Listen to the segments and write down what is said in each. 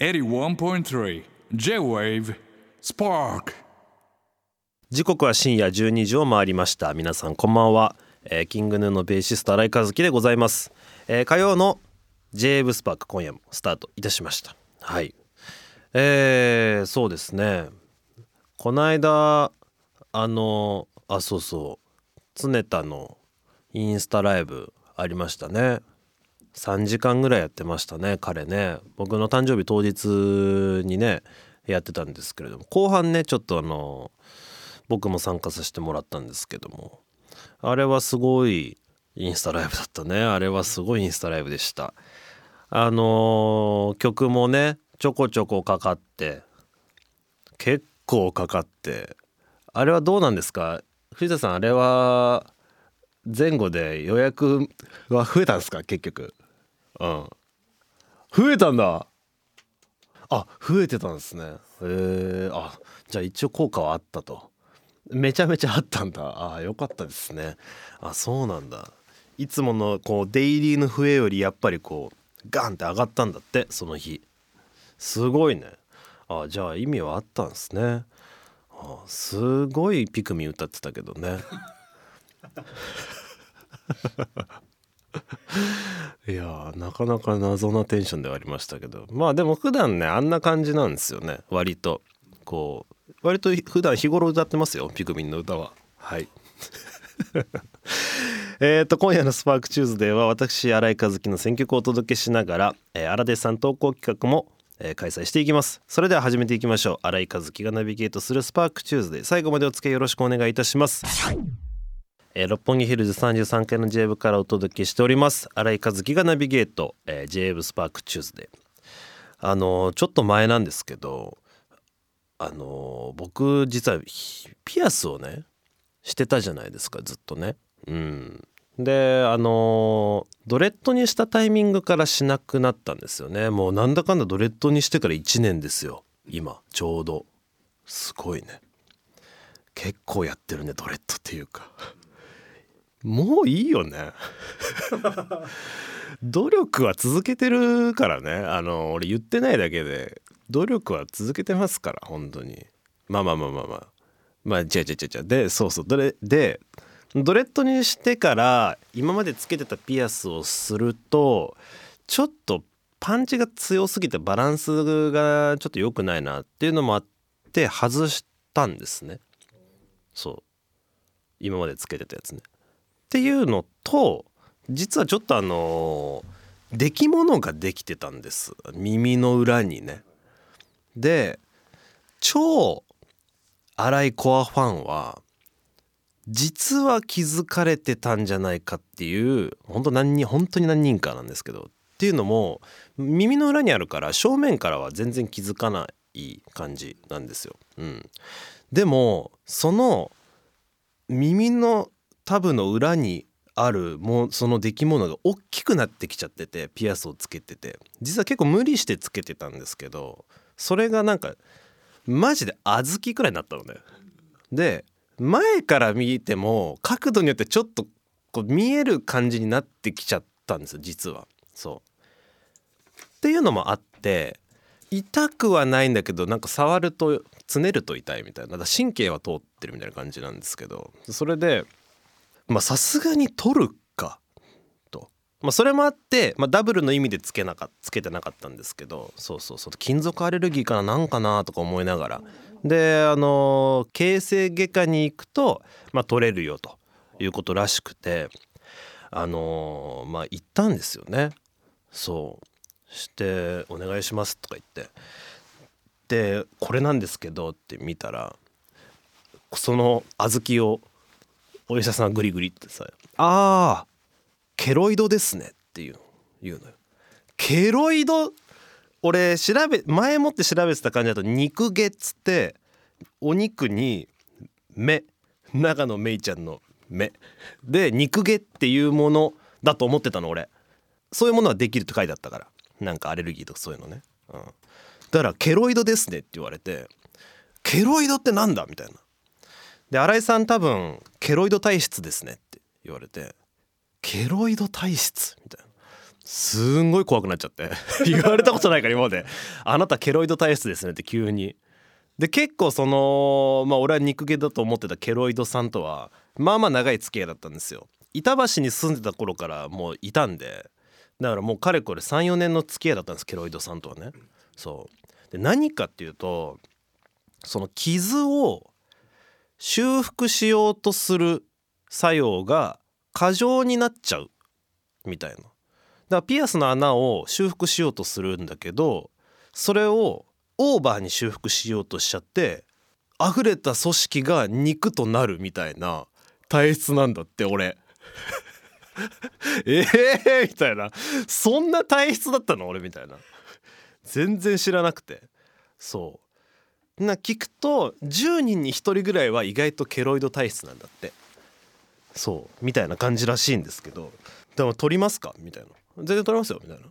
81.3 J-Wave Spark. 時刻は深夜12時を回りました。皆さんこんばんは、えーキングヌーのベーシスト新井和樹でございます、えー火曜の j ブスパーク今夜もスタートいたしました。はい。えー、そうですね。この間あのあそうそう。常田のインスタライブありましたね。3時間ぐらいやってましたね彼ね。僕の誕生日当日にねやってたんですけれども。後半ねちょっとあの僕も参加させてもらったんですけども。あれはすごいインスタライブだったね。あれはすごいインスタライブでした。あのー曲もねちょこちょこかかって結構かかって。あれはどうなんですか？藤田さんあれは前後で予約は増えたんですか？結局。うん。増えたんだ。あ増えてたんですね。へえ。あじゃあ一応効果はあったと。めちゃめちゃあったんだ。あよかったですね。あそうなんだ。いつものこうデイリーの増えよりやっぱりこうガンって上がったんだってその日。すごいね。あじゃあ意味はあったんですね。あすごいピクミン歌ってたけどね。いやなかなか謎なテンションではありましたけど。まあでも普段ねあんな感じなんですよね。割と。こう割と普段日頃歌ってますよ。ピクミンの歌は。はい。えーと今夜の SPARK TUESDAY は私新井和樹の選曲をお届けしながら、えー、荒出さん投稿企画も、えー開催していきます。それでは始めていきましょう。新井和樹がナビゲートする SPARK TUESDAY。最後までお付き合いよろしくお願いいたします。えー六本木ヒルズ33階の J 部からお届けしております。新井和樹がナビゲート、えー、J 部スパークチューズデーあのーちょっと前なんですけどあのー僕実はピアスをねしてたじゃないですかずっとね。うん。であのードレッドにしたタイミングからしなくなったんですよね。もうなんだかんだドレッドにしてから1年ですよ。今ちょうど。すごいね。結構やってるねドレッドっていうか。もういいよね。努力は続けてるからね。あの俺言ってないだけで。努力は続けてますから本当に。まあまあまあまあまあ。まあ違う違う違う違う。でそうそう。どれでドレッドにしてから今までつけてたピアスをするとちょっとパンチが強すぎてバランスがちょっと良くないなっていうのもあって外したんですね。そう。今までつけてたやつね。っていうのと実はちょっとあの出来物ができてたんです。耳の裏にね。で超荒いコアファンは実は気づかれてたんじゃないかっていう本当何人本当に何人かなんですけどっていうのも耳の裏にあるから正面からは全然気づかない感じなんですよ。うん、でもその耳のタブの裏にあるもうその出来物が大きくなってきちゃっててピアスをつけてて実は結構無理してつけてたんですけどそれがなんかマジで小豆くらいになったのね。で前から見ても角度によってちょっとこう見える感じになってきちゃったんですよ実は。そうっていうのもあって痛くはないんだけどなんか触るとつねると痛いみたいなだから神経は通ってるみたいな感じなんですけどそれでまあさすがに取るかと、まあ、それもあって、まあ、ダブルの意味でつけなかつけてなかったんですけどそうそうそう金属アレルギーかななんかなとか思いながら。であの形成外科に行くと、まあ、取れるよということらしくてあのまあ行ったんですよね。そう。して「お願いします」とか言って。で「これなんですけど」って見たらその小豆をお医者さんグリグリってさ「あーケロイドですね」っていう言うのよ。ケロイド俺調べ前もって調べてた感じだと肉毛っつってお肉に目長野めいちゃんの目。で肉毛っていうものだと思ってたの俺。そういうものはできるって書いてあったから。なんかアレルギーとかそういうのね、うん、だからケロイドですねって言われてケロイドってなんだみたいな。で新井さん多分ケロイド体質ですねって言われてケロイド体質？みたいなすんごい怖くなっちゃって 言われたことないから今まで「あなたケロイド体質ですね」って急に。で結構そのまあ俺は肉毛だと思ってたケロイドさんとはまあまあ長い付き合いだったんですよ。板橋に住んでた頃からもういたんでだからもうかれこれ34年の付き合いだったんですケロイドさんとはね。そうで何かっていうとその傷を修復しようとする作用が過剰になっちゃうみたいな。だからピアスの穴を修復しようとするんだけどそれをオーバーに修復しようとしちゃって溢れた組織が肉となるみたいな体質なんだって俺。ええ、みたいな。そんな体質だったの？俺みたいな。全然知らなくて。そう。な聞くと10人に1人ぐらいは意外とケロイド体質なんだって。そうみたいな感じらしいんですけど。でも取りますか？みたいな。全然取れますよみたいな。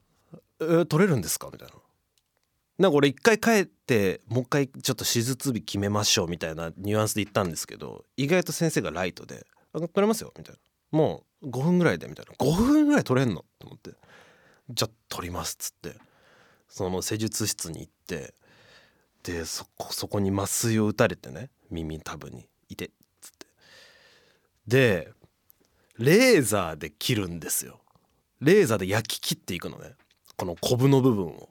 えー、取れるんですか？みたいな。なんか俺一回帰ってもう一回ちょっと手術日決めましょうみたいなニュアンスで言ったんですけど意外と先生がライトで「取れますよ」みたいな「もう5分ぐらいで」みたいな「5分ぐらい取れんの?」と思って「じゃあ取ります」っつって。その施術室に行ってでそこそこに麻酔を打たれてね耳たぶにいてっつって。でレーザーで切るんですよ。レーザーで焼き切っていくのね。このコブの部分を。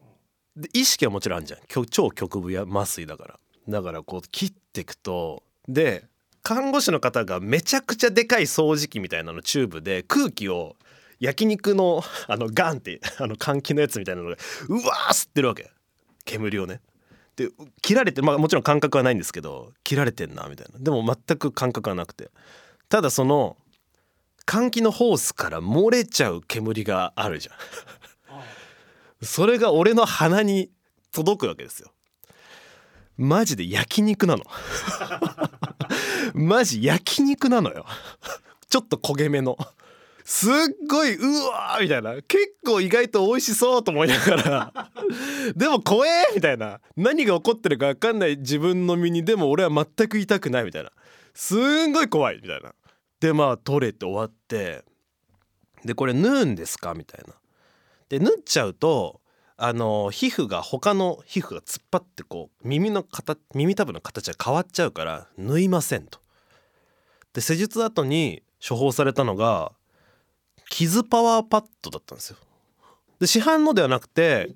で意識はもちろんあるじゃん。超局部や麻酔だから。だからこう切っていくとで看護師の方がめちゃくちゃでかい掃除機みたいなのチューブで空気を焼肉の あのガンってあの換気のやつみたいなのがうわー吸ってるわけ。煙をね。で切られてまあもちろん感覚はないんですけど切られてんなみたいな。でも全く感覚はなくて。ただその換気のホースから漏れちゃう煙があるじゃん。それが俺の鼻に届くわけですよ。マジで焼肉なの。マジ焼肉なのよ。ちょっと焦げ目のすっごいうわーみたいな。結構意外と美味しそうと思いながら。でも怖えみたいな。何が起こってるか分かんない。自分の身にでも俺は全く痛くないみたいな。すんごい怖いみたいな。でまあ取れて終わって。でこれ縫うんですかみたいな。で縫っちゃうとあの皮膚が他の皮膚が突っ張ってこう耳の形耳たぶの形が変わっちゃうから縫いませんと。で施術後に処方されたのが傷パワーパッドだったんですよ。で市販のではなくて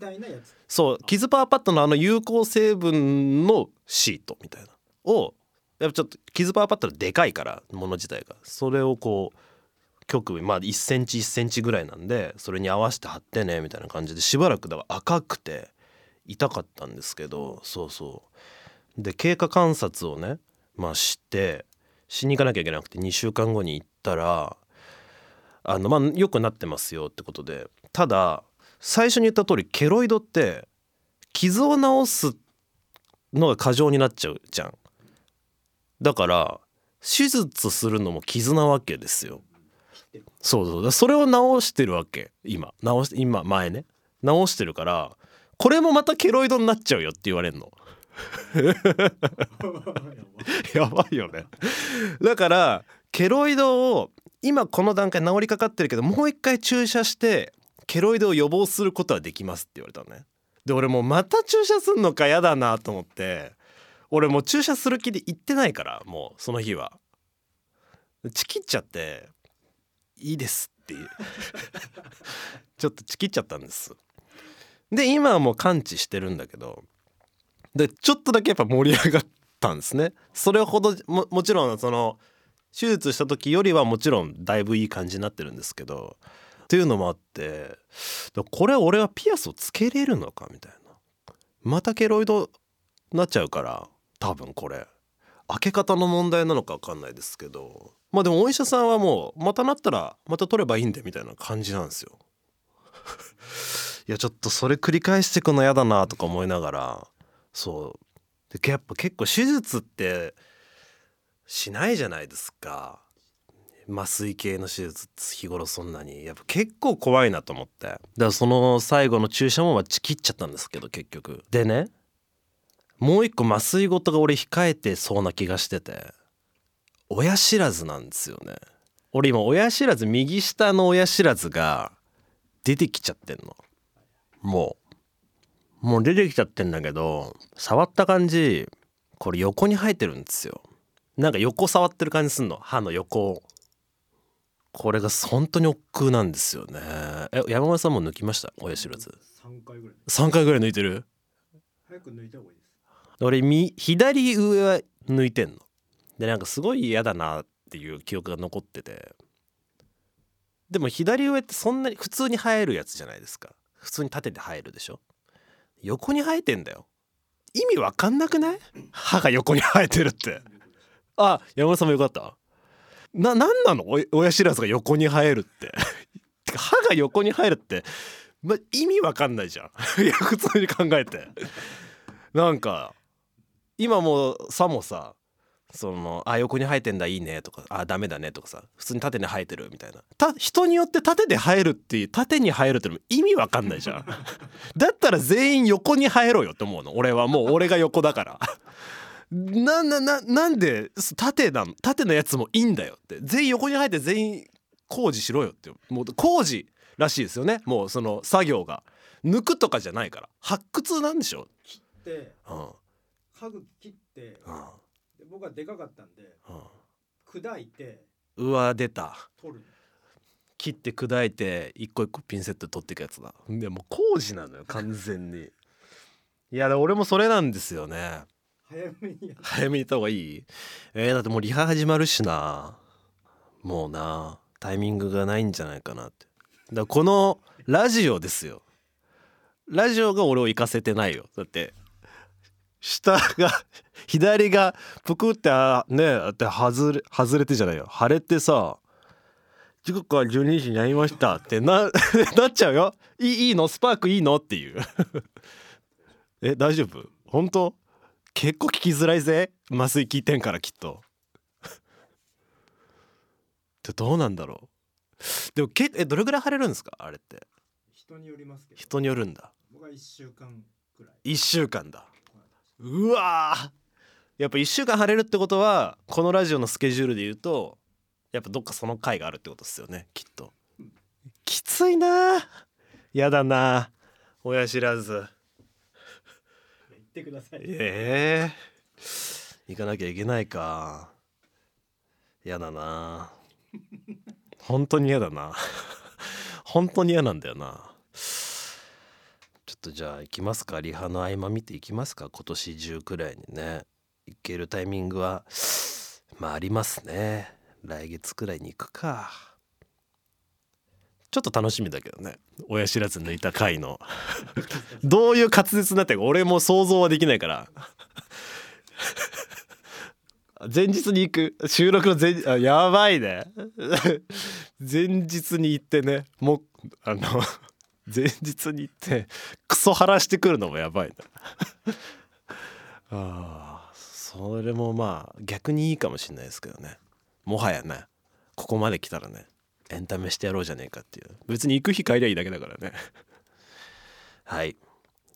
そう傷パワーパッドのあの有効成分のシートみたいなをやっぱちょっと傷パワーパッドでかいからもの自体がそれをこう局部まあ1センチ1センチぐらいなんでそれに合わせて貼ってねみたいな感じでしばらくだから赤くて痛かったんですけどそうそうで経過観察をねまあしてしに行かなきゃいけなくて2週間後に行ったらあのまあ良くなってますよってことで。ただ最初に言った通りケロイドって傷を治すのが過剰になっちゃうじゃん。だから手術するのも傷なわけですよ。そうそう。それを直してるわけ。今。直して今前ね。直してるからこれもまたケロイドになっちゃうよって言われんの。やばいよね。だからケロイドを今この段階治りかかってるけどもう一回注射してケロイドを予防することはできますって言われたのね。で俺もうまた注射すんのかやだなと思って俺もう注射する気で行ってないからもうその日は。チキっちゃっていいですっていう。ちょっとちきっちゃったんです。で今はもう完治してるんだけどでちょっとだけやっぱ盛り上がったんですね。それほどももちろんその手術した時よりはもちろんだいぶいい感じになってるんですけどっていうのもあってこれ俺はピアスをつけれるのかみたいな。またケロイドなっちゃうから多分これ。開け方の問題なのか分かんないですけど。まあでもお医者さんはもうまたなったらまた取ればいいんでみたいな感じなんですよ。いやちょっとそれ繰り返してくの嫌だなとか思いながらそう。でやっぱ結構手術ってしないじゃないですか。麻酔系の手術日頃そんなに。やっぱ結構怖いなと思って。だからその最後の注射もちきっちゃったんですけど結局。でねもう一個麻酔事が俺控えてそうな気がしてて。親知らずなんですよね。俺今親知らず右下の親知らずが出てきちゃってんの。もう。もう出てきちゃってんだけど触った感じこれ横に生えてるんですよ。なんか横触ってる感じすんの？歯の横を。これが本当に億劫なんですよね。え山村さんも抜きました？親知らず。3回ぐらい3回ぐらい抜いてる？早く抜いた方がいいです。俺み左上は抜いてんの。でなんかすごい嫌だなっていう記憶が残ってて。でも左上ってそんなに普通に生えるやつじゃないですか。普通に縦で生えるでしょ。横に生えてんだよ。意味わかんなくない？歯が横に生えてるってあ山村さんもよかった？な何なの？親知らずが横に生えるって。歯が横に生えるって、ま、意味わかんないじゃん。いや普通に考えて。なんか今もさもさそのあ横に生えてんだいいねとかあダメだねとかさ普通に縦に生えてるみたいな。た人によって縦で生えるっていう縦に生えるっての意味わかんないじゃん。だったら全員横に生えろよって思うの。俺はもう俺が横だから。ななななんで縦なの縦のやつもいいんだよって。全員横に生えて全員工事しろよって。もう工事らしいですよね。もうその作業が。抜くとかじゃないから。発掘なんでしょ？切ってうん。家具切ってうん。で僕はでかかったんで砕いてうんうわ出た。取る。切って砕いて一個一個ピンセット取っていくやつだ。でもう工事なのよ完全に。いや俺もそれなんですよね早めに早めに行った方がいい？えー、だってもうリハ始まるしな。もうな。タイミングがないんじゃないかなって。だからこのラジオですよ。ラジオが俺を行かせてないよ。だって下が 左がぷくってあねだって外れ外れてじゃないよ。腫れてさ時刻は12時になりました。ってな なっちゃうよ。いいいいの？スパークいいの？っていう。え大丈夫？本当？結構聞きづらいぜ。麻酔効いてんからきっと。でどうなんだろう。でもけえどれぐらい腫れるんですか？あれって。人によりますけど。人によるんだ。僕は1週間くらい。1週間だ。うわー。やっぱ1週間腫れるってことはこのラジオのスケジュールで言うとやっぱどっかその回があるってことですよねきっと。きついなやだな親知らず。言ってください。ええ行かなきゃいけないか。やだな。本当に嫌だな。本当に嫌なんだよな。ちょっとじゃあ行きますか。リハの合間見ていきますか。今年中くらいにね。行けるタイミングはまあありますね。来月くらいに行くか。ちょっと楽しみだけどね。親知らず抜いた回の。どういう滑舌になってるか俺も想像はできないから。前日に行く。収録の前あやばいね。前日に行ってね。もうあの前日に行ってクソ晴らしてくるのもやばいな。あそれもまあ逆にいいかもしれないですけどね。もはやね。ここまで来たらね。エンタメしてやろうじゃねえかっていう。別に行く日帰りゃいいだけだからね。はい。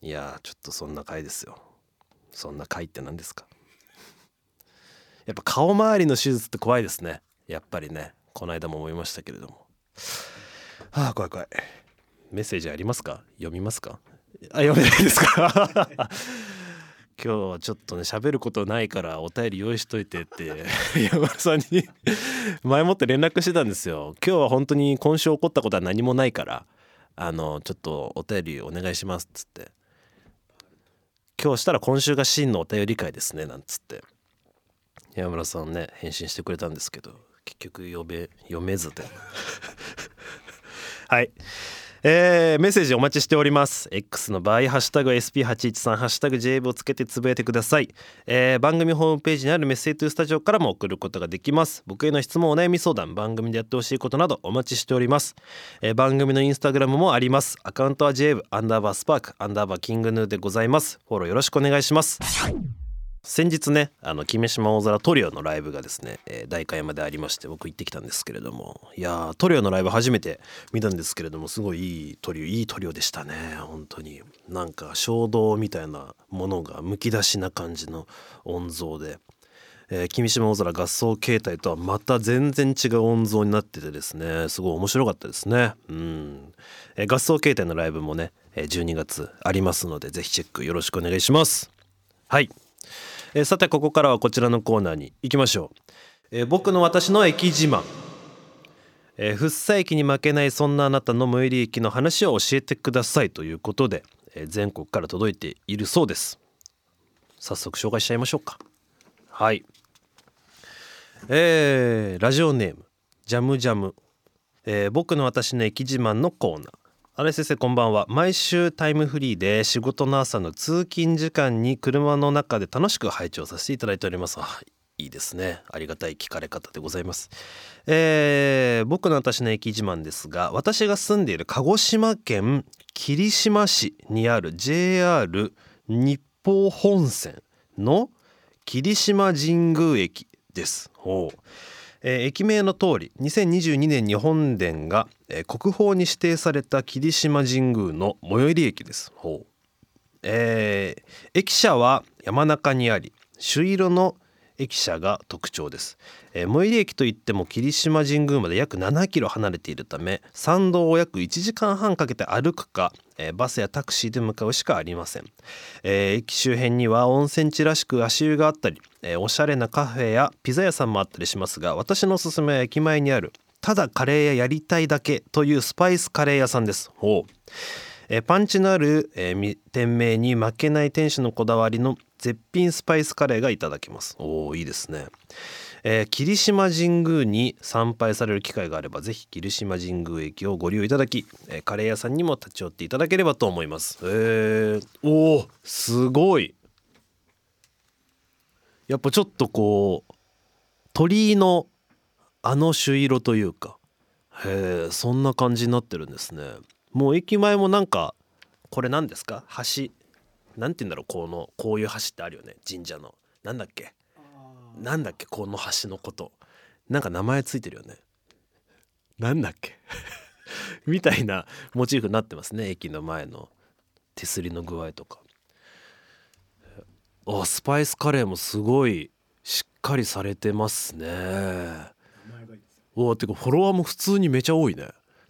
いやちょっとそんな回ですよ。そんな回って何ですか？やっぱ顔周りの手術って怖いですね。やっぱりね。この間も思いましたけれども。はあ怖い怖い。メッセージありますか？読みますか？あ読めないですか？今日はちょっとね喋ることないからお便り用意しといてって 山田さんに 前もって連絡してたんですよ。今日は本当に今週起こったことは何もないからあのちょっとお便りお願いしますっつって。今日したら今週が真のお便り会ですねなんつって。山村さんね返信してくれたんですけど結局読め読めずで はい。えーメッセージお待ちしております。X の場合「ハッシュタグ #SP813」「ハッシュタグ #JAVE」をつけてつぶやいてください、えー番組ホームページにあるメッセージトゥースタジオからも送ることができます。僕への質問お悩み相談番組でやってほしいことなどお待ちしております、えー番組のインスタグラムもあります。アカウントは JAVE アンダーバースパークアンダーバーキングヌーでございます。フォローよろしくお願いします。先日ねあの姫島大空トリオのライブがですね、えー代官山でありまして僕行ってきたんですけれども。いやートリオのライブ初めて見たんですけれどもすごいいいトリオいいトリオでしたね。本当に。なんか衝動みたいなものがむき出しな感じの音像で、えー君島大空合奏形態とはまた全然違う音像になっててですねすごい面白かったですね。うん、えー合奏形態のライブもね12月ありますのでぜひチェックよろしくお願いします。はい、えーさてここからはこちらのコーナーに行きましょう、えー僕の私の駅自慢。えー、福生駅に負けないそんなあなたの最寄り駅の話を教えてくださいということで、えー全国から届いているそうです。早速紹介しちゃいましょうか。はい。えーラジオネームジャムジャム、えー僕の私の駅自慢のコーナー。荒井先生こんばんは。毎週タイムフリーで仕事の朝の通勤時間に車の中で楽しく拝聴させていただいております。あいいですね。ありがたい聞かれ方でございます。えー僕の私の駅自慢ですが私が住んでいる鹿児島県霧島市にある JR 日豊本線の霧島神宮駅です。ほう。えー駅名の通り2022年に本殿が、えー国宝に指定された霧島神宮の最寄り駅です。ほうえー駅舎は山中にあり朱色の駅舎が特徴です、えー最寄り駅といっても霧島神宮まで約7キロ離れているため参道を約1時間半かけて歩くか、えバスやタクシーで向かうしかありません、え駅周辺には温泉地らしく足湯があったり、えおしゃれなカフェやピザ屋さんもあったりしますが私のおすすめは駅前にあるただカレー屋やりたいだけというスパイスカレー屋さんです。ほう。パンチのある、店名に負けない店主のこだわりの絶品スパイスカレーがいただけます。おおいいですね、えー霧島神宮に参拝される機会があればぜひ霧島神宮駅をご利用いただき、えーカレー屋さんにも立ち寄っていただければと思います。えー、おおすごい。やっぱちょっとこう鳥居のあの朱色というかへえそんな感じになってるんですね。もう駅前もなんかこれ何ですか？橋？なんて言うんだろうこのこういう橋ってあるよね。神社の。なんだっけ？なんだっけ？この橋のこと。なんか名前ついてるよね。なんだっけ？みたいなモチーフになってますね。駅の前の。手すりの具合とか。あスパイスカレーもすごいしっかりされてますね。おーてかフォロワーも普通にめちゃ多いね。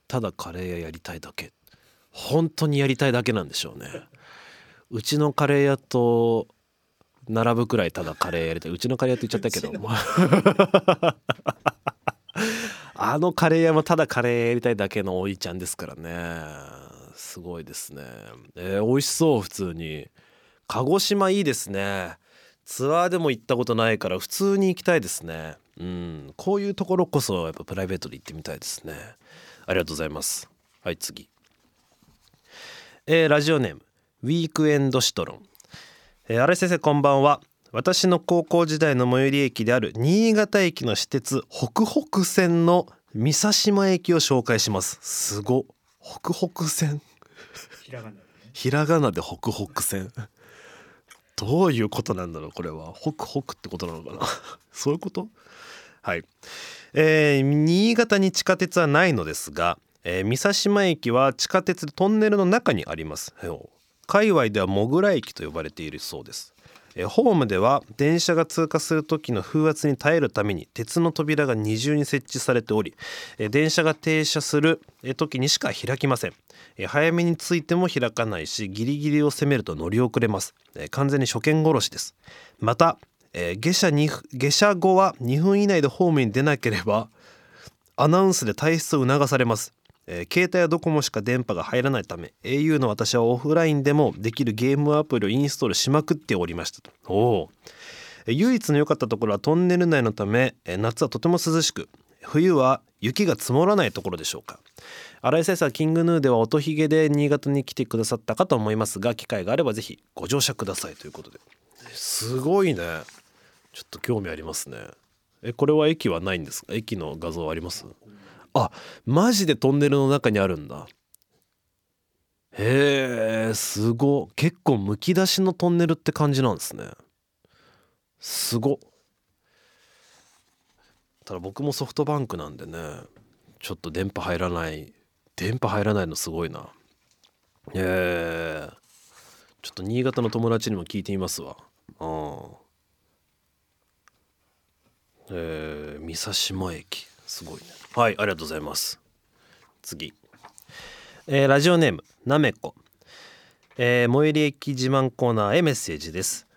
ただカレー屋やりたいだけ。本当にやりたいだけなんでしょうねうちのカレー屋と並ぶくらいただカレーやりたい。うちのカレー屋って言っちゃったけど。あのカレー屋もただカレーやりたいだけのおいちゃんですからね。すごいですね。えー、美味しそう普通に。鹿児島いいですね。ツアーでも行ったことないから普通に行きたいですね。うん。こういうところこそやっぱプライベートで行ってみたいですね。ありがとうございます。はい次。えーラジオネームウィークエンドシトロン、えー、新井先生こんばんは。私の高校時代の最寄り駅である新潟駅の私鉄北北線の三佐島駅を紹介します。すご北北線。ひらがなでね。ひらがなで北北線。どういうことなんだろうこれは。北北ってことなのかな。そういうこと？はい、えー新潟に地下鉄はないのですが、えー三佐島駅は地下鉄トンネルの中にあります界隈ではモグラ駅と呼ばれているそうです。えホームでは電車が通過する時の風圧に耐えるために鉄の扉が二重に設置されておりえ電車が停車するえ時にしか開きません。え早めについても開かないしギリギリを攻めると乗り遅れます。え完全に初見殺しです。またえー下車に下車後は2分以内でホームに出なければアナウンスで退出を促されます、えー携帯やドコモしか電波が入らないため au の私はオフラインでもできるゲームアプリをインストールしまくっておりましたと。おおえ唯一の良かったところはトンネル内のためえ夏はとても涼しく冬は雪が積もらないところでしょうか。新井先生はキングヌーでは音ひげで新潟に来てくださったかと思いますが機会があればぜひご乗車ください。ということで。すごいね。ちょっと興味ありますね。えこれは駅はないんですか？駅の画像あります？あマジでトンネルの中にあるんだ。へえすご。結構むき出しのトンネルって感じなんですね。すご。ただ僕もソフトバンクなんでねちょっと電波入らない電波入らないのすごいな。へえ。ちょっと新潟の友達にも聞いてみますわ。うん。えー、三島駅。すごいね。はいありがとうございます。次、えー、ラジオネームなめこ、えー、最寄り駅自慢コーナーへメッセージです。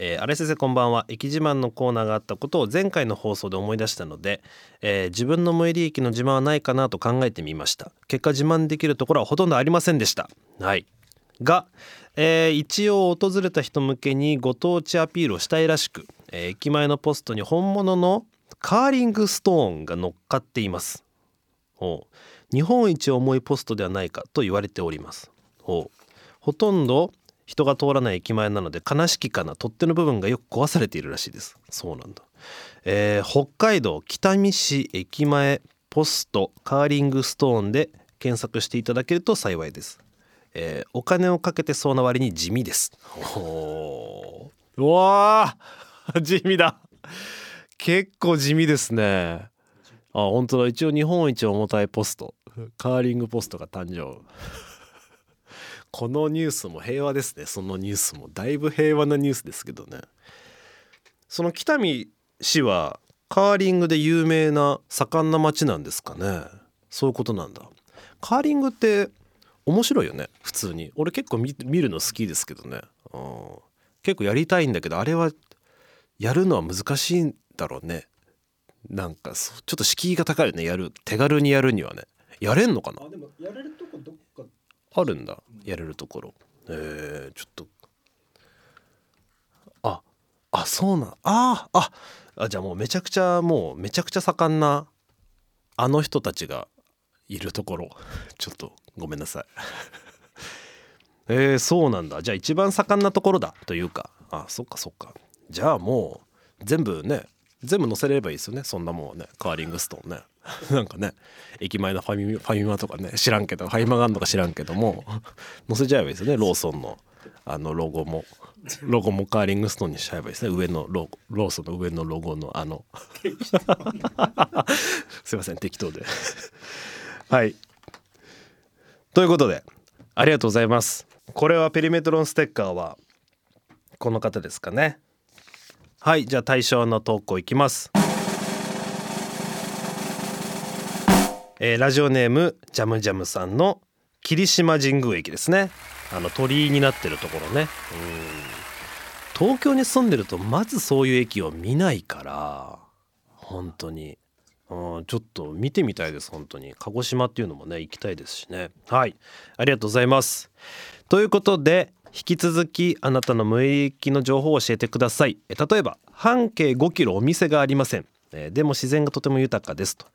えー、荒井先生こんばんは。駅自慢のコーナーがあったことを前回の放送で思い出したので、えー、自分の最寄り駅の自慢はないかなと考えてみました。結果自慢できるところはほとんどありませんでした。はい。が、えー、一応訪れた人向けにご当地アピールをしたいらしく、え駅前のポストに本物のカーリングストーンが乗っかっています。日本一重いポストではないかと言われております。ほう。ほとんど人が通らない駅前なので悲しきかな取っ手の部分がよく壊されているらしいです。そうなんだ、えー、北海道北見市駅前ポストカーリングストーンで検索していただけると幸いです、えー、お金をかけてそうな割に地味です。おう。わ地味だ。結構地味ですね。あ本当だ。一応日本一重たいポスト。カーリングポストが誕生。このニュースも平和ですね。そのニュースもだいぶ平和なニュースですけどね。その北見市はカーリングで有名な盛んな町なんですかね。そういうことなんだ。カーリングって面白いよね。普通に。俺結構見るの好きですけどね、うん、結構やりたいんだけどあれはやるのは難しいんだろうね。なんかちょっと敷居が高いよね。やる手軽にやるにはね。やれんのかな？あでもやれるとこどっか。あるんだ。やれるところ。えー、ちょっと。ああそうなん。あああじゃあもうめちゃくちゃもうめちゃくちゃ盛んなあの人たちがいるところ。ちょっとごめんなさい。えー、そうなんだ。じゃあ一番盛んなところだ。というか。あそっかそっか。じゃあもう全部ね全部載せればいいですよね。そんなもんね。カーリングストーンね。なんかね。駅前のファミファミマとかね。知らんけど。ファミマがあるのか知らんけども。載せちゃえばいいですよね。ローソンの。あのロゴも。ロゴもカーリングストーンにしちゃえばいいですね。上のロローソンの上のロゴのあの。すいません。適当で。はい。ということでありがとうございます。これはペリメトロンステッカーはこの方ですかね。はいじゃあ対象の投稿いきます。えー、ラジオネームジャムジャムさんの霧島神宮駅ですね。あの鳥居になってるところね。うん。東京に住んでるとまずそういう駅を見ないから本当に。うんちょっと見てみたいです本当に。鹿児島っていうのもね行きたいですしね。はい。ありがとうございます。ということで引き続きあなたの無益の情報を教えてください。例えば半径5キロお店がありません。でも自然がとても豊かですと、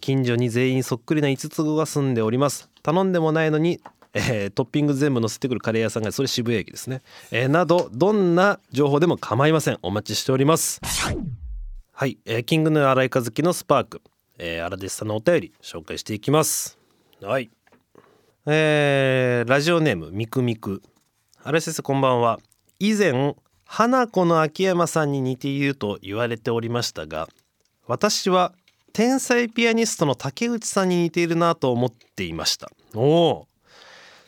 近所に全員そっくりな5つ子が住んでおります。頼んでもないのにえー、トッピング全部乗せてくるカレー屋さんがそれ渋谷駅ですね、えー、などどんな情報でも構いません。お待ちしております。はい、え、キングの荒井和樹のスパーク、えー、荒弟子さんのお便り紹介していきます。はい。えー、ラジオネームみくみく。荒井先生こんばんは。以前花子の秋山さんに似ていると言われておりましたが私は天才ピアニストの竹内さんに似ているなと思っていました。おお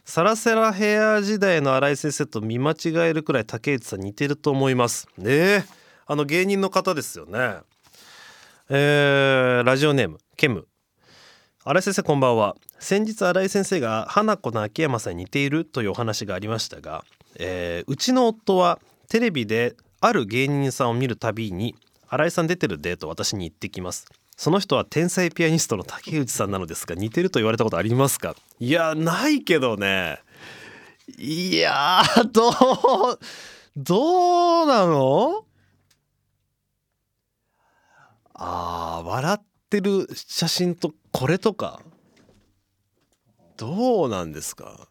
サラセラヘア時代の新井先生と見間違えるくらい竹内さん似てると思います。ねえ。あの芸人の方ですよね。えー、ラジオネームケム。新井先生こんばんは。先日新井先生が花子の秋山さんに似ているというお話がありましたが、えー、うちの夫はテレビである芸人さんを見るたびに新井さん出てるデート私に言ってきます。その人は天才ピアニストの竹内さんなのですが似てると言われたことありますか？いやないけどね。いやどうどうなの？あー笑ってる写真とこれとか。どうなんですか？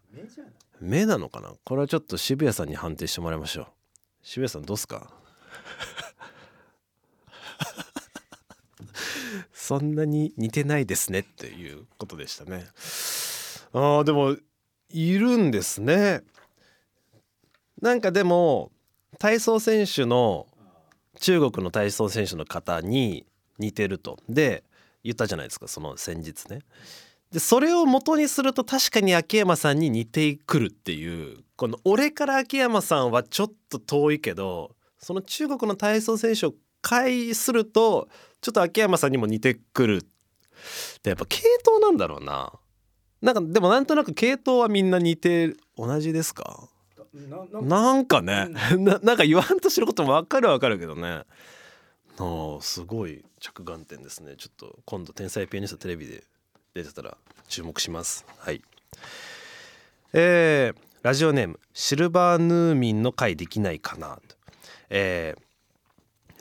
目なのかなこれはちょっと渋谷さんに判定してもらいましょう渋谷さんどうすか？そんなに似てないですねっていうことでしたね。あでもいるんですね。なんかでも体操選手の中国の体操選手の方に似てるとで言ったじゃないですかその先日ね。でそれを元にすると確かに秋山さんに似てくるっていうこの俺から秋山さんはちょっと遠いけどその中国の体操選手を回するとちょっと秋山さんにも似てくるでやっぱ系統なんだろうな。なんかでもなんとなく系統はみんな似て同じですか？なんかね、ななんか言わんとしてることも分かる分かるけどね。ああすごい着眼点ですね。ちょっと今度「天才ピアニスト」テレビで出てたら注目します。はい。えー、ラジオネームシルバーヌーミンの会できないかな。えー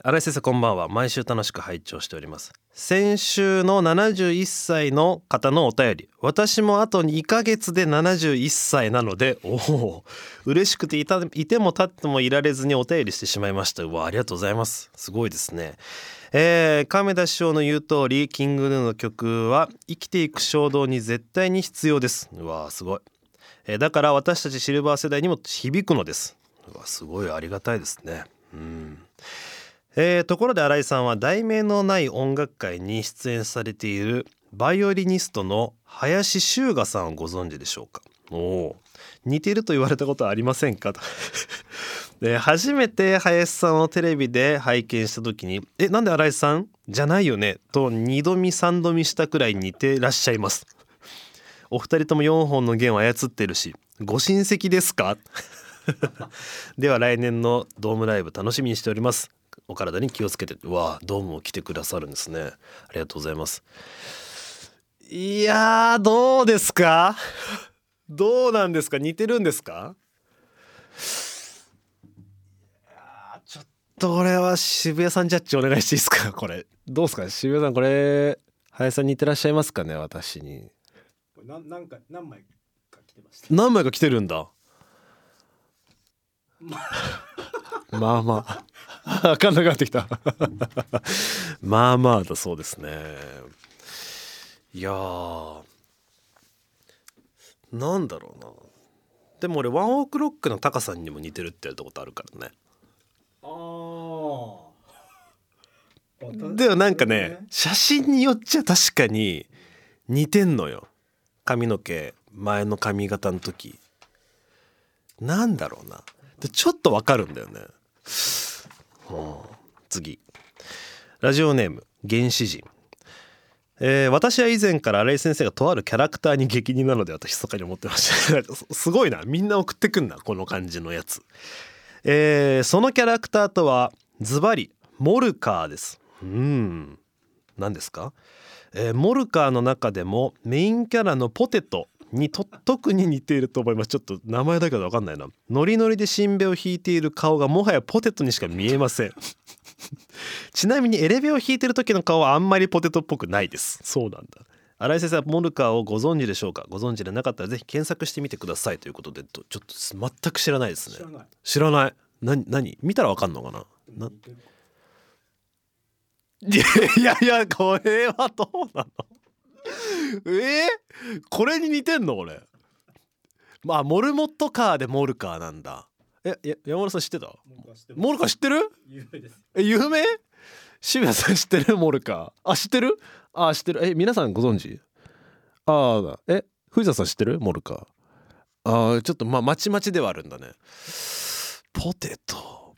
新井先生こんばんは。毎週楽しく拝聴しております。先週の71歳の方のお便り。私もあと2ヶ月で71歳なのでおお嬉しくていても立ってもいられずにお便りしてしまいました。うわありがとうございます。すごいですね。えー、亀田師匠の言う通りキングヌーの曲は生きていく衝動に絶対に必要です。うわすごい、えーだから私たちシルバー世代にも響くのです。うわすごいありがたいですね。うん。えーところで新井さんは題名のない音楽会に出演されているバイオリニストの林修雅さんをご存知でしょうか？おお似てると言われたことはありませんか？と。で 初めて林さんをテレビで拝見した時に「えなんで新井さんじゃないよね?」と2度見3度見したくらい似てらっしゃいます。お二人とも4本の弦を操ってるしご親戚ですか？では来年のドームライブ楽しみにしておりますお体に気をつけてうわドームを来てくださるんですね。ありがとうございます。いやーどうですか？どうなんですか？似てるんですか？ちょっとこれは渋谷さんジャッジお願いしていいですか？これ。どうですか？渋谷さんこれ林さん似てらっしゃいますかね？私に。これなんなんか何枚か来てました？何枚か来てるんだ。まあまあ 分かんなくなってきた。まあまあだそうですね。いやーなんだろうな。でも俺ワンオクロックのタカさんにも似てるって言われたことあるからね。あー。あでもなんかね写真によっちゃ確かに似てんのよ。髪の毛前の髪型の時。なんだろうな。でちょっとわかるんだよね、はあ次。ラジオネーム原始人。えー私は以前から新井先生がとあるキャラクターに激似なのではと密かに思ってました。すごいな。みんな送ってくんなこの感じのやつ。えーそのキャラクターとはズバリモルカーです。うん。何ですか、えーモルカーの中でもメインキャラのポテトにと特に似ていると思います。ちょっと名前だけど分かんないな。ノリノリでしんべを引いている顔がもはやポテトにしか見えません。ちなみにエレベを引いてる時の顔はあんまりポテトっぽくないです。そうなんだ。新井先生はモルカーをご存知でしょうか？ご存知でなかったらぜひ検索してみてくださいということでとちょっと全く知らないですね。知らない。知らない。な何？見たらわかんのかな？な いやいやこれはどうなの？えー、これに似てんの俺まあモルモットカーでモルカーなんだ。えや山村さん知ってた？モルカー知ってる？有名です。え有名？渋谷さん知ってる？モルカー。あ知ってる？あ知ってる。え皆さんご存知？ああえ藤田さん知ってる？モルカー。あーちょっとまあまちまちではあるんだね。ポテト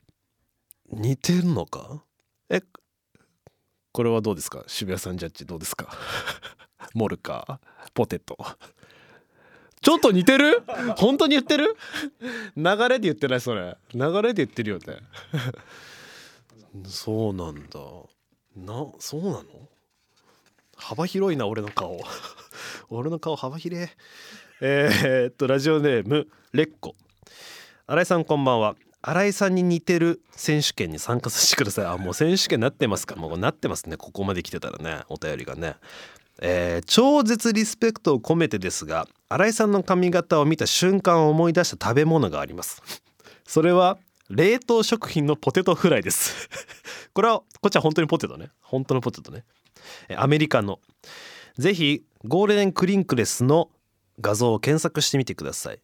似てるのか？えこれはどうですか？渋谷さんジャッジどうですか？モルカーポテト。ちょっと似てる？本当に言ってる？流れで言ってないそれ。流れで言ってるよね。そうなんだ。なそうなの？幅広いな俺の顔。俺の顔幅広い。えー、っとラジオネームレッコ。新井さんこんばんは。新井さんに似てる選手権に参加させてください。あもう選手権なってますか？もうなってますね。ここまで来てたらねお便りがね。えー超絶リスペクトを込めてですが新井さんの髪型を見た瞬間を思い出した食べ物があります。それは冷凍食品のポテトフライです。これはこっちは本当にポテトね。本当のポテトね。アメリカの。ぜひゴールデンクリンクレスの画像を検索してみてください。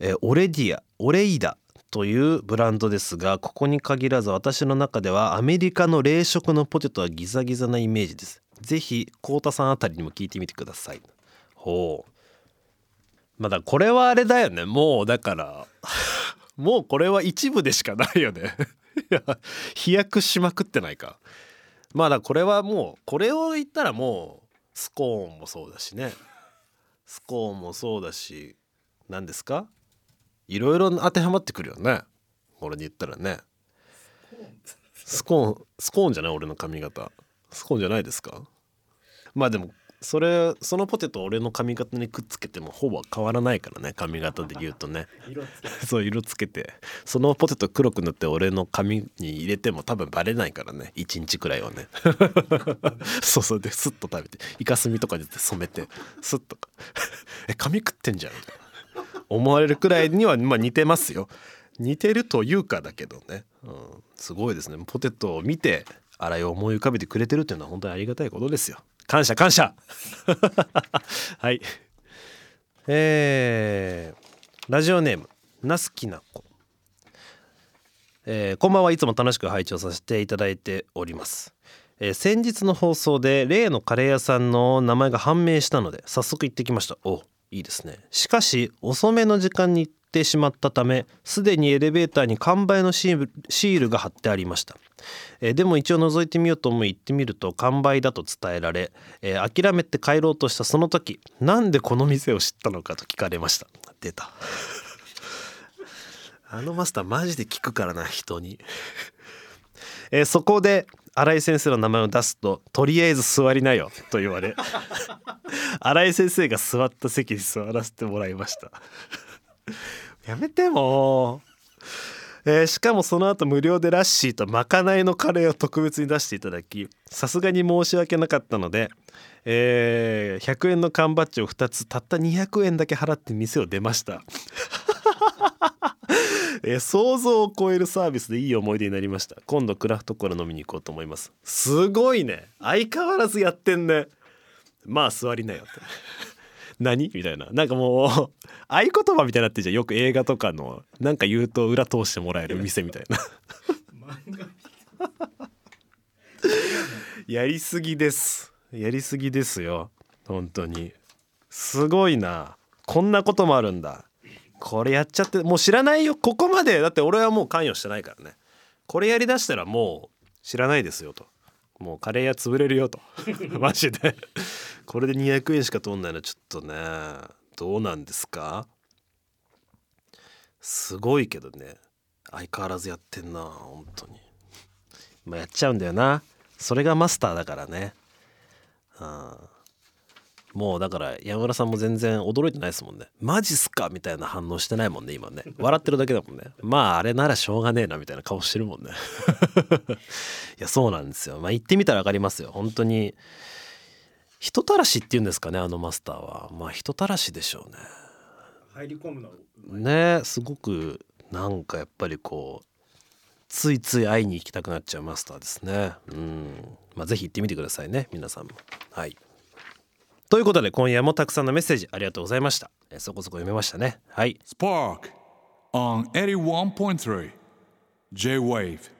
えオレディアオレイダ。というブランドですがここに限らず私の中ではアメリカの冷食のポテトはギザギザなイメージです。ぜひコウタさんあたりにも聞いてみてください。ほう。まだこれはあれだよね。もうだから もうこれは一部でしかないよね。いや飛躍しまくってないか。まだこれはもうこれを言ったらもうスコーンもそうだしね。スコーンもそうだし何ですか？いろいろ当てはまってくるよね。俺に言ったらね。スコーンスコーンじゃない俺の髪型。スコーンじゃないですか？まあでもそれそのポテトを俺の髪型にくっつけてもほぼ変わらないからね髪型で言うとね。色つけそう色つけて。そのポテト黒く塗って俺の髪に入れても多分バレないからね。1日くらいはね。そうそう。でスッと食べて。イカスミとかに染めて。スッとえ髪食ってんじゃん。みたいな思われるくらいにはまあ似てますよ。似てるというかだけどね、うん、すごいですね。ポテトを見て洗いを思い浮かべてくれてるっていうのは本当にありがたいことですよ。感謝感謝。はい。えー、ラジオネームなすきなこえーこんばんはいつも楽しく拝聴させていただいております、えー先日の放送で例のカレー屋さんの名前が判明したので早速行ってきました。おいいですね。しかし遅めの時間に行ってしまったためすでにエレベーターに完売のシールが貼ってありました、えーでも一応覗いてみようと思い行ってみると完売だと伝えられ、えー諦めて帰ろうとしたその時なんでこの店を知ったのかと聞かれました。出た。あのマスターマジで聞くからな人に、えーそこで新井先生の名前を出すと「とりあえず座りなよ」と言われ 新井先生が座った席に座らせてもらいました。やめても、えーしかもその後無料でラッシーとまかないのカレーを特別に出していただきさすがに申し訳なかったので、えー100円の缶バッジを2つたった200円だけ払って店を出ました。えー想像を超えるサービスでいい思い出になりました。今度クラフトコーラ飲みに行こうと思います。すごいね。相変わらずやってんね。まあ座りなよって。何？みたいな。なんかもう合言葉みたいになってんじゃん。よく映画とかのなんか言うと裏通してもらえる店みたいな。やりすぎです。やりすぎですよ。本当に。すごいな。こんなこともあるんだこれやっちゃってもう知らないよ。ここまでだって俺はもう関与してないからね。これやりだしたらもう知らないですよと。もうカレー屋潰れるよと。マジで。これで200円しか取んないの。ちょっとねどうなんですか？すごいけどね。相変わらずやってんな本当に。まあやっちゃうんだよな。それがマスターだからね。うんもうだから山村さんも全然驚いてないですもんね。マジっすかみたいな反応してないもんね今ね。笑ってるだけだもんね。まああれならしょうがねえなみたいな顔してるもんね。いやそうなんですよ。まあ言ってみたら分かりますよ。本当に人たらしっていうんですかねあのマスターは。まあ人たらしでしょうね。入り込むのねすごくなんかやっぱりこうついつい会いに行きたくなっちゃうマスターですね。うん。まあぜひ行ってみてくださいね皆さんも。はいということで今夜もたくさんのメッセージありがとうございました。えそこそこ読めましたね。はい。Spark on 81.3 J Wave.